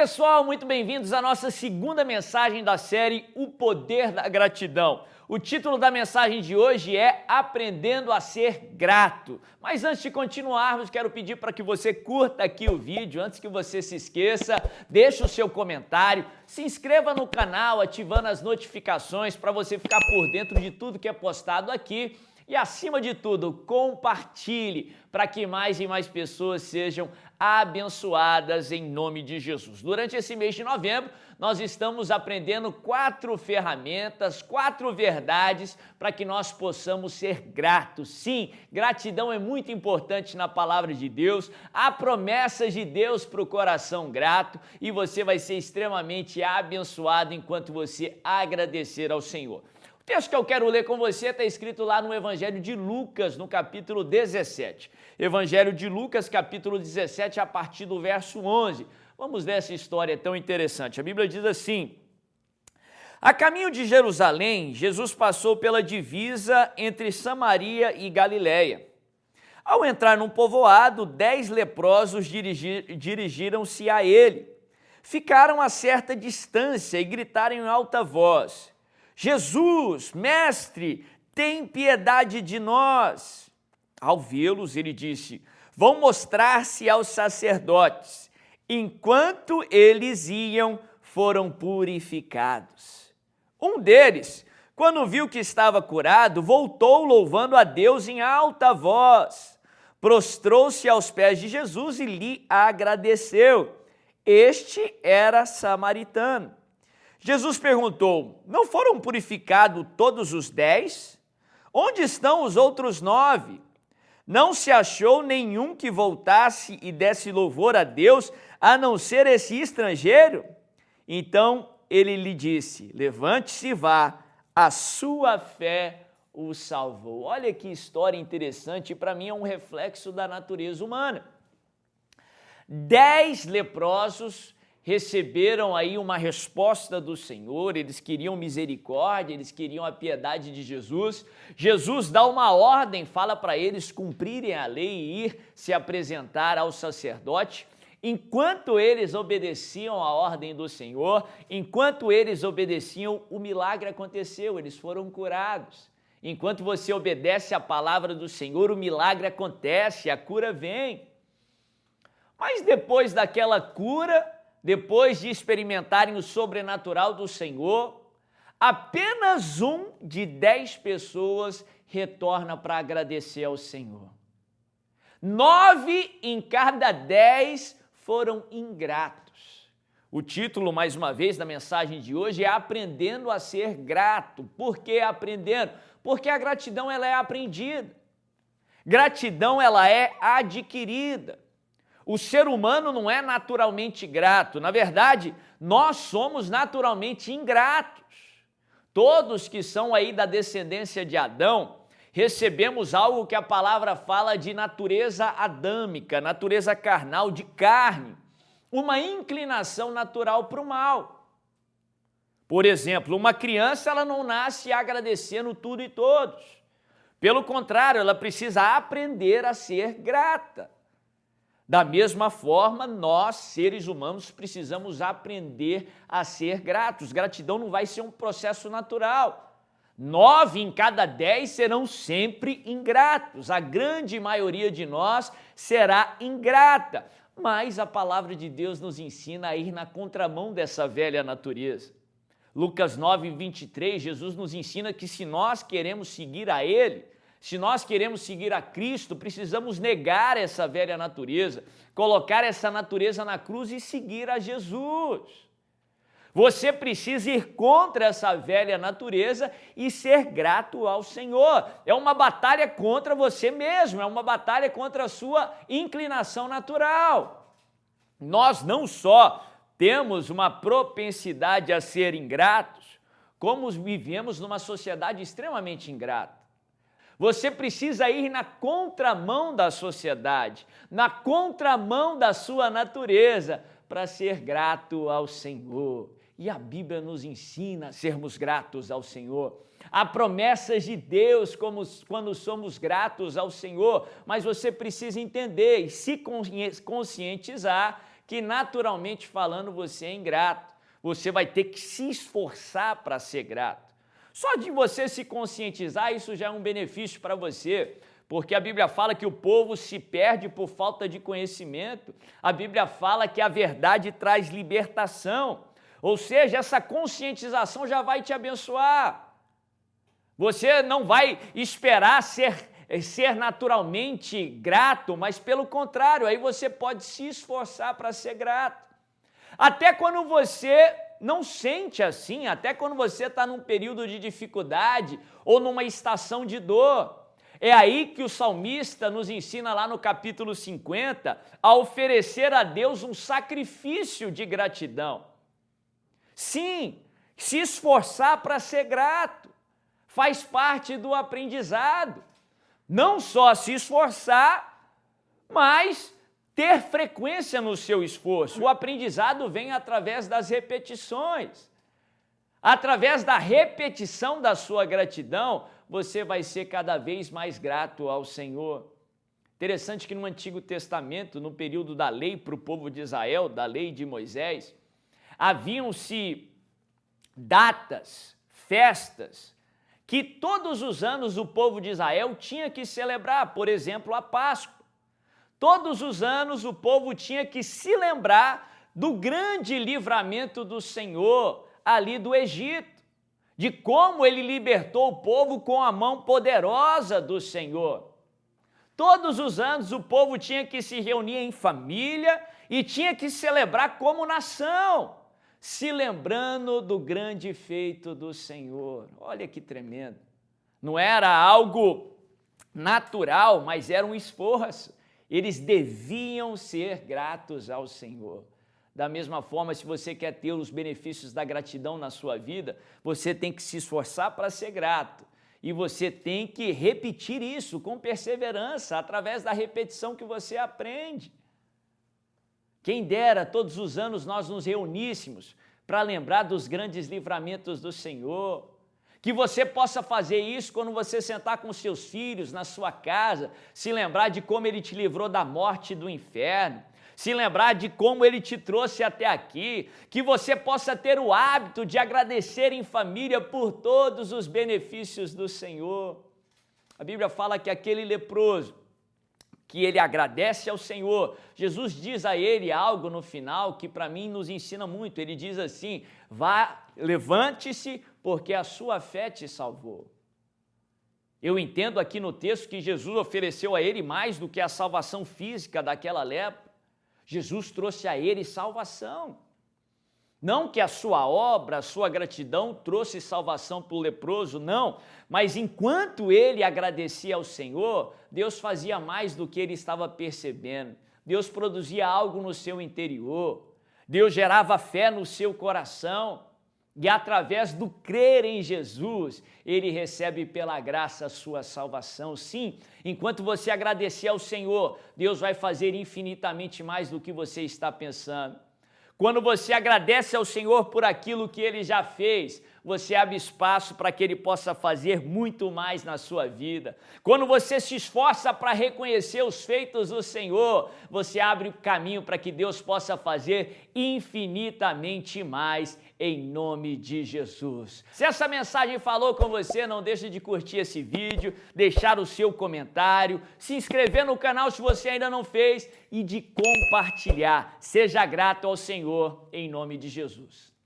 Pessoal, muito bem-vindos à nossa segunda mensagem da série O Poder da Gratidão. O título da mensagem de hoje é Aprendendo a Ser Grato. Mas antes de continuarmos, quero pedir para que você curta aqui o vídeo, antes que você se esqueça, deixe o seu comentário, se inscreva no canal, ativando as notificações para você ficar por dentro de tudo que é postado aqui e acima de tudo, compartilhe para que mais e mais pessoas sejam abençoadas em nome de Jesus. Durante esse mês de novembro, nós estamos aprendendo quatro ferramentas, quatro verdades para que nós possamos ser gratos. Sim, gratidão é muito importante na palavra de Deus. Há promessas de Deus para o coração grato e você vai ser extremamente abençoado enquanto você agradecer ao Senhor texto que eu quero ler com você está escrito lá no Evangelho de Lucas, no capítulo 17. Evangelho de Lucas, capítulo 17, a partir do verso 11. Vamos ler essa história tão interessante. A Bíblia diz assim: A caminho de Jerusalém, Jesus passou pela divisa entre Samaria e Galiléia. Ao entrar num povoado, dez leprosos dirigi dirigiram-se a ele. Ficaram a certa distância e gritaram em alta voz: Jesus, mestre, tem piedade de nós. Ao vê-los, ele disse: Vão mostrar-se aos sacerdotes. Enquanto eles iam, foram purificados. Um deles, quando viu que estava curado, voltou louvando a Deus em alta voz. Prostrou-se aos pés de Jesus e lhe agradeceu. Este era samaritano. Jesus perguntou: Não foram purificados todos os dez? Onde estão os outros nove? Não se achou nenhum que voltasse e desse louvor a Deus, a não ser esse estrangeiro? Então ele lhe disse: Levante-se e vá, a sua fé o salvou. Olha que história interessante, para mim é um reflexo da natureza humana. Dez leprosos receberam aí uma resposta do Senhor, eles queriam misericórdia, eles queriam a piedade de Jesus. Jesus dá uma ordem, fala para eles cumprirem a lei e ir se apresentar ao sacerdote. Enquanto eles obedeciam a ordem do Senhor, enquanto eles obedeciam, o milagre aconteceu, eles foram curados. Enquanto você obedece à palavra do Senhor, o milagre acontece, a cura vem. Mas depois daquela cura, depois de experimentarem o sobrenatural do Senhor, apenas um de dez pessoas retorna para agradecer ao Senhor. Nove em cada dez foram ingratos. O título, mais uma vez, da mensagem de hoje é Aprendendo a Ser Grato. Por que aprendendo? Porque a gratidão ela é aprendida. Gratidão ela é adquirida. O ser humano não é naturalmente grato, na verdade, nós somos naturalmente ingratos. Todos que são aí da descendência de Adão, recebemos algo que a palavra fala de natureza adâmica, natureza carnal, de carne, uma inclinação natural para o mal. Por exemplo, uma criança ela não nasce agradecendo tudo e todos. Pelo contrário, ela precisa aprender a ser grata. Da mesma forma, nós, seres humanos, precisamos aprender a ser gratos. Gratidão não vai ser um processo natural. Nove em cada dez serão sempre ingratos. A grande maioria de nós será ingrata. Mas a palavra de Deus nos ensina a ir na contramão dessa velha natureza. Lucas 9, 23, Jesus nos ensina que se nós queremos seguir a Ele, se nós queremos seguir a Cristo, precisamos negar essa velha natureza, colocar essa natureza na cruz e seguir a Jesus. Você precisa ir contra essa velha natureza e ser grato ao Senhor. É uma batalha contra você mesmo, é uma batalha contra a sua inclinação natural. Nós não só temos uma propensidade a ser ingratos, como vivemos numa sociedade extremamente ingrata. Você precisa ir na contramão da sociedade, na contramão da sua natureza, para ser grato ao Senhor. E a Bíblia nos ensina a sermos gratos ao Senhor. Há promessas de Deus como quando somos gratos ao Senhor, mas você precisa entender e se conscientizar que naturalmente falando você é ingrato. Você vai ter que se esforçar para ser grato. Só de você se conscientizar, isso já é um benefício para você porque a Bíblia fala que o povo se perde por falta de conhecimento, a Bíblia fala que a verdade traz libertação, ou seja, essa conscientização já vai te abençoar. Você não vai esperar ser, ser naturalmente grato, mas pelo contrário, aí você pode se esforçar para ser grato. Até quando você não sente assim, até quando você está num período de dificuldade ou numa estação de dor. É aí que o salmista nos ensina lá no capítulo 50 a oferecer a Deus um sacrifício de gratidão. Sim, se esforçar para ser grato faz parte do aprendizado. Não só se esforçar, mas ter frequência no seu esforço. O aprendizado vem através das repetições. Através da repetição da sua gratidão, você vai ser cada vez mais grato ao Senhor. Interessante que no Antigo Testamento, no período da lei para o povo de Israel, da lei de Moisés, haviam-se datas, festas, que todos os anos o povo de Israel tinha que celebrar, por exemplo, a Páscoa. Todos os anos o povo tinha que se lembrar do grande livramento do Senhor ali do Egito de como ele libertou o povo com a mão poderosa do Senhor. Todos os anos o povo tinha que se reunir em família e tinha que celebrar como nação, se lembrando do grande feito do Senhor. Olha que tremendo. Não era algo natural, mas era um esforço. Eles deviam ser gratos ao Senhor. Da mesma forma, se você quer ter os benefícios da gratidão na sua vida, você tem que se esforçar para ser grato. E você tem que repetir isso com perseverança, através da repetição que você aprende. Quem dera todos os anos nós nos reuníssemos para lembrar dos grandes livramentos do Senhor. Que você possa fazer isso quando você sentar com seus filhos na sua casa, se lembrar de como ele te livrou da morte e do inferno se lembrar de como ele te trouxe até aqui, que você possa ter o hábito de agradecer em família por todos os benefícios do Senhor. A Bíblia fala que aquele leproso, que ele agradece ao Senhor. Jesus diz a ele algo no final que para mim nos ensina muito. Ele diz assim: "Vá, levante-se, porque a sua fé te salvou". Eu entendo aqui no texto que Jesus ofereceu a ele mais do que a salvação física daquela lepra. Jesus trouxe a ele salvação. Não que a sua obra, a sua gratidão trouxe salvação para o leproso, não, mas enquanto ele agradecia ao Senhor, Deus fazia mais do que ele estava percebendo. Deus produzia algo no seu interior, Deus gerava fé no seu coração. E através do crer em Jesus, ele recebe pela graça a sua salvação. Sim, enquanto você agradecer ao Senhor, Deus vai fazer infinitamente mais do que você está pensando. Quando você agradece ao Senhor por aquilo que ele já fez, você abre espaço para que ele possa fazer muito mais na sua vida. Quando você se esforça para reconhecer os feitos do Senhor, você abre o caminho para que Deus possa fazer infinitamente mais em nome de Jesus. Se essa mensagem falou com você, não deixe de curtir esse vídeo, deixar o seu comentário, se inscrever no canal se você ainda não fez e de compartilhar. Seja grato ao Senhor em nome de Jesus.